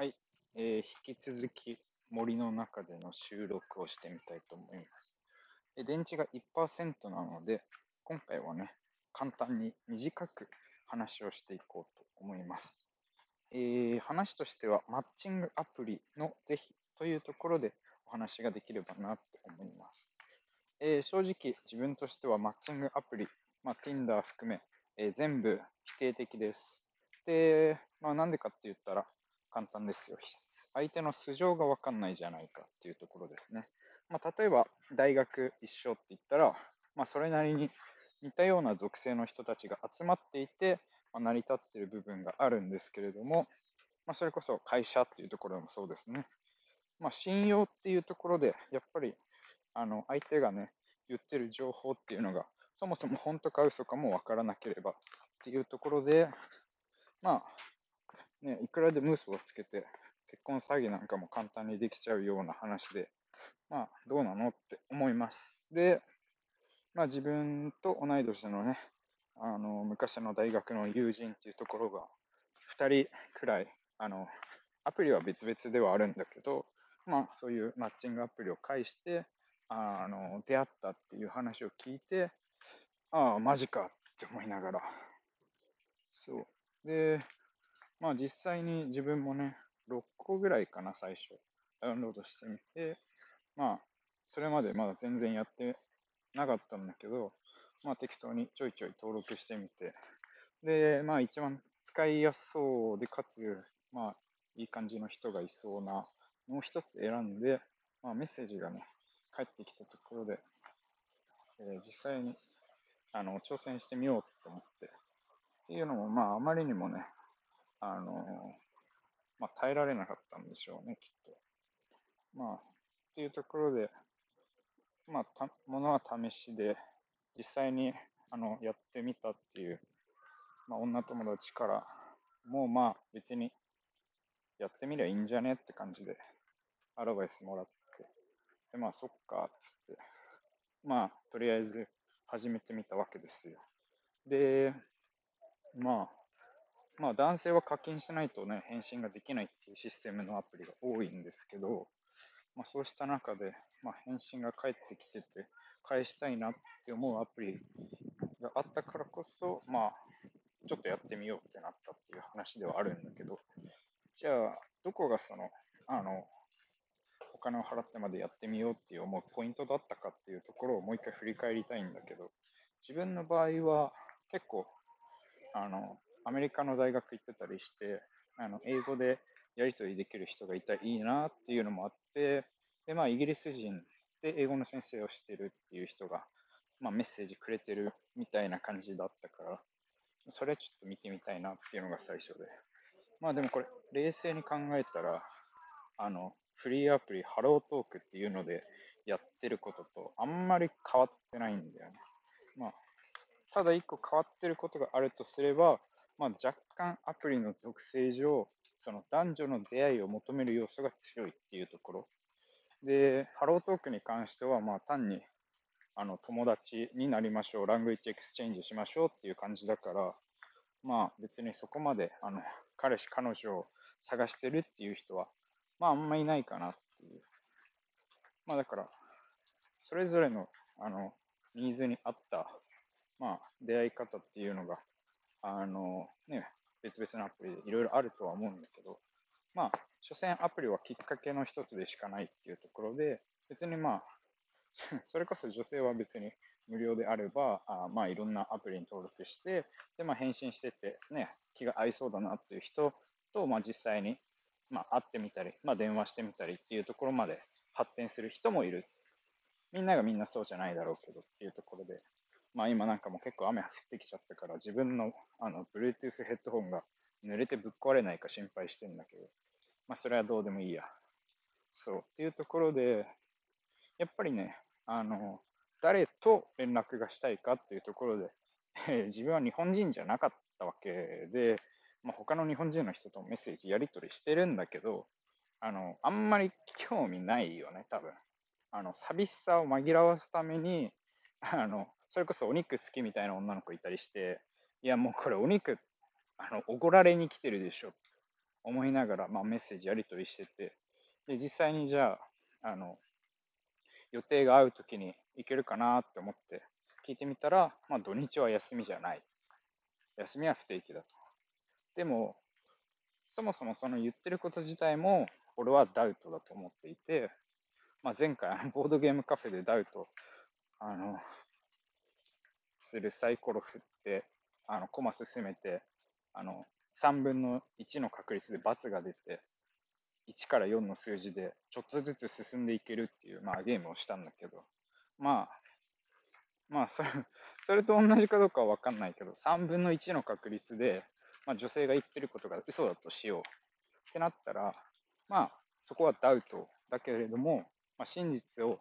はい、えー、引き続き森の中での収録をしてみたいと思います。で電池が1%なので、今回はね、簡単に短く話をしていこうと思います。えー、話としては、マッチングアプリの是非というところでお話ができればなと思います。えー、正直、自分としてはマッチングアプリ、まあ、Tinder 含め、えー、全部否定的です。で、まあ、なんでかって言ったら、簡単ですよ。相手の素性がわかんないじゃないかっていうところですね。まあ、例えば、大学一緒って言ったら、まあ、それなりに似たような属性の人たちが集まっていて、まあ、成り立っている部分があるんですけれども、まあ、それこそ会社っていうところもそうですね。まあ、信用っていうところで、やっぱり、あの、相手がね、言ってる情報っていうのが、そもそも本当か嘘かもわからなければっていうところで、まあ、ね、いくらでも嘘をつけて、結婚詐欺なんかも簡単にできちゃうような話で、まあ、どうなのって思います。で、まあ自分と同い年のね、あの、昔の大学の友人っていうところが、2人くらい、あの、アプリは別々ではあるんだけど、まあそういうマッチングアプリを介して、あの、出会ったっていう話を聞いて、ああ、マジかって思いながら、そう。で、まあ実際に自分もね、6個ぐらいかな、最初。ダウンロードしてみて、まあ、それまでまだ全然やってなかったんだけど、まあ適当にちょいちょい登録してみて、で、まあ一番使いやすそうで、かつ、まあいい感じの人がいそうなのを一つ選んで、まあメッセージがね、返ってきたところで、えー、実際にあの挑戦してみようと思って、っていうのも、まああまりにもね、あの、まあ、耐えられなかったんでしょうね、きっと。まあ、っていうところで、まあ、た、ものは試しで、実際に、あの、やってみたっていう、まあ、女友達から、もうまあ、別に、やってみりゃいいんじゃねって感じで、アドバイスもらって、で、まあ、そっか、つって、まあ、とりあえず、始めてみたわけですよ。で、まあ、まあ男性は課金しないとね、返信ができないっていうシステムのアプリが多いんですけど、まあそうした中で、まあ返信が返ってきてて、返したいなって思うアプリがあったからこそ、まあちょっとやってみようってなったっていう話ではあるんだけど、じゃあ、どこがその、あの、お金を払ってまでやってみようっていう思うポイントだったかっていうところをもう一回振り返りたいんだけど、自分の場合は結構、あの、アメリカの大学行ってたりして、あの、英語でやり取りできる人がいたらいいなっていうのもあって、で、まあ、イギリス人で英語の先生をしてるっていう人が、まあ、メッセージくれてるみたいな感じだったから、それはちょっと見てみたいなっていうのが最初で。まあでもこれ、冷静に考えたら、あの、フリーアプリ、ハロートークっていうのでやってることとあんまり変わってないんだよね。まあ、ただ一個変わってることがあるとすれば、まあ、若干アプリの属性上、その男女の出会いを求める要素が強いっていうところ。で、ハロートークに関しては、まあ単に、あの、友達になりましょう、ラングイッチエクスチェンジしましょうっていう感じだから、まあ別にそこまで、あの、彼氏、彼女を探してるっていう人は、まああんまいないかなっていう。まあだから、それぞれの、あの、ニーズに合った、まあ出会い方っていうのがあの、ね、別々のアプリでいろいろあるとは思うんだけど、まあ、所詮アプリはきっかけの一つでしかないっていうところで、別にまあ、それこそ女性は別に無料であれば、あまあいろんなアプリに登録して、で、まあ返信してて、ね、気が合いそうだなっていう人と、まあ実際に、まあ会ってみたり、まあ電話してみたりっていうところまで発展する人もいる。みんながみんなそうじゃないだろうけどっていうところで、まあ今なんかも結構雨降ってきちゃったから自分のあの Bluetooth ヘッドホンが濡れてぶっ壊れないか心配してんだけど、まあそれはどうでもいいや。そう。っていうところで、やっぱりね、あの、誰と連絡がしたいかっていうところで、えー、自分は日本人じゃなかったわけで、まあ、他の日本人の人とメッセージやり取りしてるんだけど、あの、あんまり興味ないよね、多分。あの、寂しさを紛らわすために、あの、それこそお肉好きみたいな女の子いたりして、いやもうこれお肉、あの、おごられに来てるでしょ。思いながら、まあ、メッセージやり取りしてて、で、実際にじゃあ、あの、予定が合う時に行けるかなって思って聞いてみたら、まあ土日は休みじゃない。休みは不定期だと。でも、そもそもその言ってること自体も、俺はダウトだと思っていて、まあ、前回、あの、ボードゲームカフェでダウト、あの、するサイコロ振って、あの、コマ進めて、あの、3分の1の確率で×が出て、1から4の数字でちょっとずつ進んでいけるっていう、まあ、ゲームをしたんだけど、まあ、まあそれ、それと同じかどうかはわかんないけど、3分の1の確率で、まあ、女性が言ってることが嘘だとしようってなったら、まあ、そこはダウトだけれども、まあ、真実を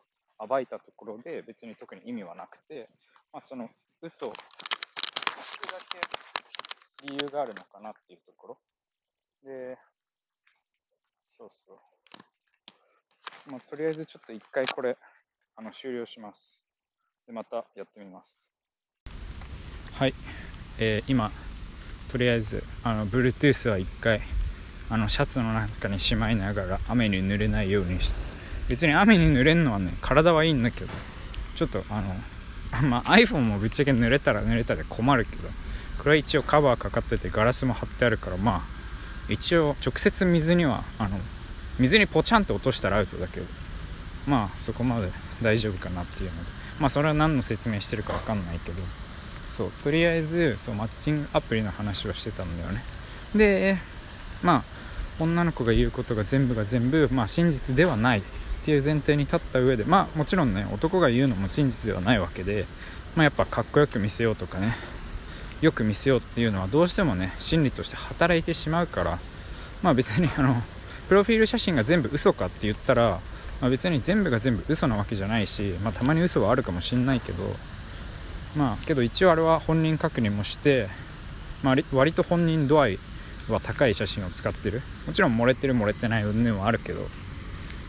暴いたところで別に特に意味はなくて、まあ、その嘘を、だけ理由があるのかなっていうところ。で、そうそう。まあ、とりあえずちょっと一回これ、あの、終了します。で、またやってみます。はい。えー、今、とりあえず、あの、Bluetooth は一回、あの、シャツの中にしまいながら雨に濡れないようにして、別に雨に濡れるのはね、体はいいんだけど、ちょっとあの、まあ、iPhone もぶっちゃけ濡れたら濡れたで困るけど、これは一応カバーかかっててガラスも貼ってあるから、まあ、一応直接水にはあの水にポチャンって落としたらアウトだけど。まあそこまで大丈夫かなっていうので。まあそれは何の説明してるか分かんないけど。そうとりあえずそうマッチングアプリの話をしてたんだよね。でまあ女の子が言うことが全部が全部、まあ、真実ではない。っていう前提に立った上でまあもちろんね男が言うのも真実ではないわけで、まあ、やっぱかっこよく見せようとかねよく見せようっていうのはどうしてもね心理として働いてしまうからまあ別にあのプロフィール写真が全部嘘かって言ったら、まあ、別に全部が全部嘘なわけじゃないし、まあ、たまに嘘はあるかもしんないけどまあけど一応あれは本人確認もして、まあ、割と本人度合いは高い写真を使ってる。もちろん漏れてる漏れてない云々はあるけど。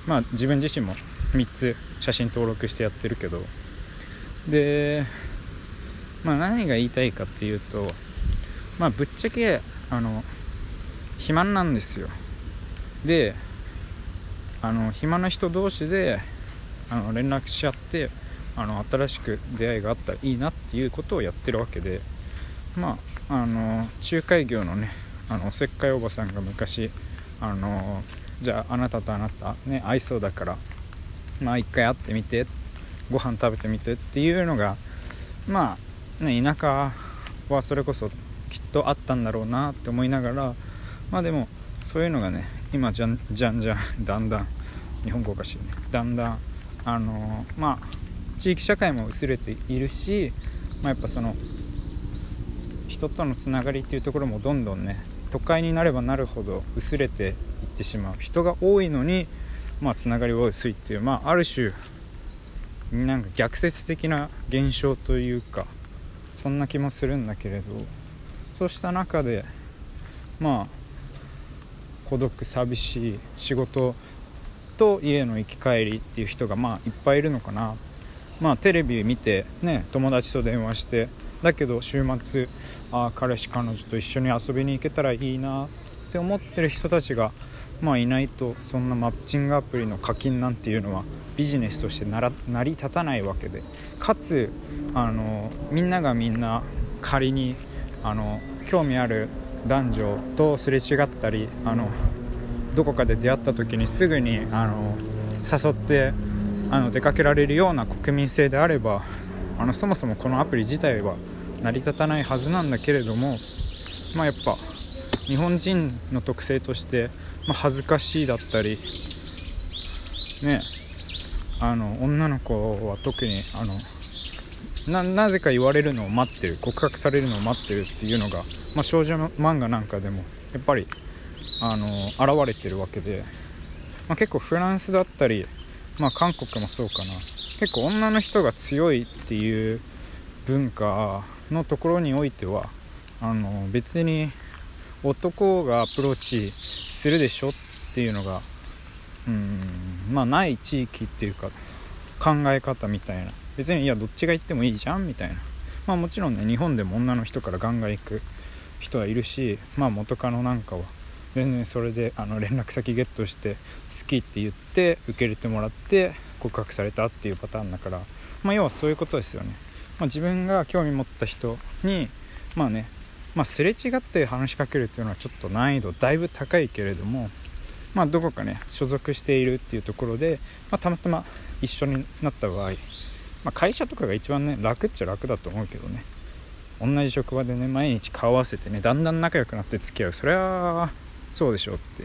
まあ自分自身も3つ写真登録してやってるけど。でまあ何が言いたいかっていうとまあぶっちゃけあの肥満なんですよ。であの暇な人同士であの連絡し合ってあの新しく出会いがあったらいいなっていうことをやってるわけで。まああの仲介業のねあのおせっかいおばさんが昔あのじゃああなたとあなたね合いそうだからまあ一回会ってみてご飯食べてみてっていうのがまあね田舎はそれこそきっとあったんだろうなって思いながらまあでもそういうのがね今じゃんじゃんじゃんだんだん日本語おかしいね。だんだんあのまあ地域社会も薄れているし、まあ、やっぱその人とのつながりっていうところもどんどんね都会になればなるほど薄れていってしまう人が多いのにまあつながりは薄いっていうまあある種なんか逆説的な現象というかそんな気もするんだけれどそうした中でまあ孤独寂しい仕事と家の行き帰りっていう人がまあいっぱいいるのかな。まあテレビ見てね友達と電話してだけど週末あ彼氏彼女と一緒に遊びに行けたらいいなって思ってる人たちがまあいないとそんなマッチングアプリの課金なんていうのはビジネスとして成り立たないわけで。かつあのみんながみんな仮にあの興味ある男女とすれ違ったりあのどこかで出会った時にすぐにあの誘ってあの出かけられるような国民性であればあのそもそもこのアプリ自体は成り立たないはずなんだけれども、まあ、やっぱ日本人の特性として、まあ、恥ずかしいだったりねあの女の子は特にあのなぜか言われるのを待ってる告白されるのを待ってるっていうのが、まあ、少女漫画なんかでもやっぱりあの現れてるわけで、まあ、結構フランスだったり、まあ、韓国もそうかな。結構女の人が強いっていう文化のところにおいてはあの別に男がアプローチするでしょっていうのがうんまあない地域っていうか考え方みたいな。別にいやどっちが行ってもいいじゃんみたいな。まあもちろんね日本でも女の人からガンガン行く人はいるしまあ元カノなんかは全然それであの連絡先ゲットして好きって言って受け入れてもらって告白されたっていうパターンだから、まあ、要はそういうことですよね、まあ、自分が興味持った人にまあねまあ、すれ違って話しかけるっていうのはちょっと難易度だいぶ高いけれども、まあ、どこかね所属しているっていうところで、ま、たまたま一緒になった場合、ま、会社とかが一番ね楽っちゃ楽だと思うけどね。同じ職場でね毎日顔合わせてねだんだん仲良くなって付き合う。それはそうでしょって、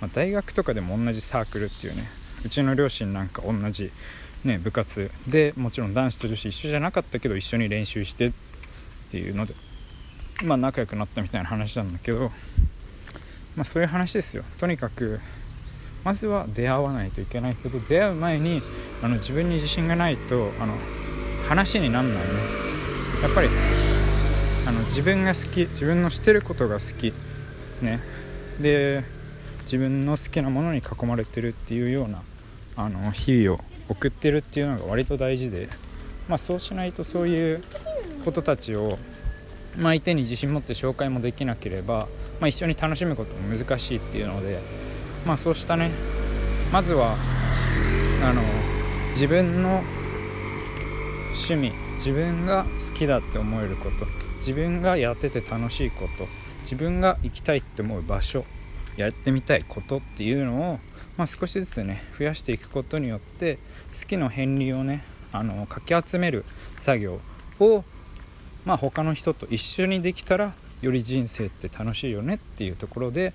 まあ、大学とかでも同じサークルっていうね。うちの両親なんか同じ、ね、部活でもちろん男子と女子一緒じゃなかったけど一緒に練習してっていうのでまあ仲良くなったみたいな話なんだけどまあそういう話ですよ。とにかくまずは出会わないといけないけど出会う前にあの自分に自信がないとあの話になんないね。やっぱりあの自分が好き自分のしてることが好きね。で自分の好きなものに囲まれてるっていうようなあの日々を送ってるっていうのが割と大事で、まあ、そうしないとそういうことたちを、まあ、相手に自信持って紹介もできなければ、まあ、一緒に楽しむことも難しいっていうのでまあそうしたね。まずはあの自分の趣味自分が好きだって思えること自分がやってて楽しいこと自分が行きたいって思う場所やってみたいことっていうのを、まあ、少しずつね増やしていくことによって好きの片鱗をねあのかき集める作業を、まあ、他の人と一緒にできたらより人生って楽しいよねっていうところで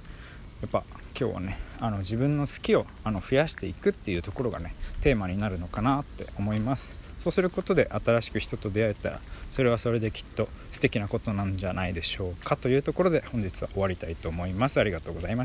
やっぱ今日はねあの自分の好きをあの増やしていくっていうところがねテーマになるのかなって思います。そうすることで新しく人と出会えたらそれはそれできっと素敵なことなんじゃないでしょうかというところで本日は終わりたいと思います。ありがとうございました。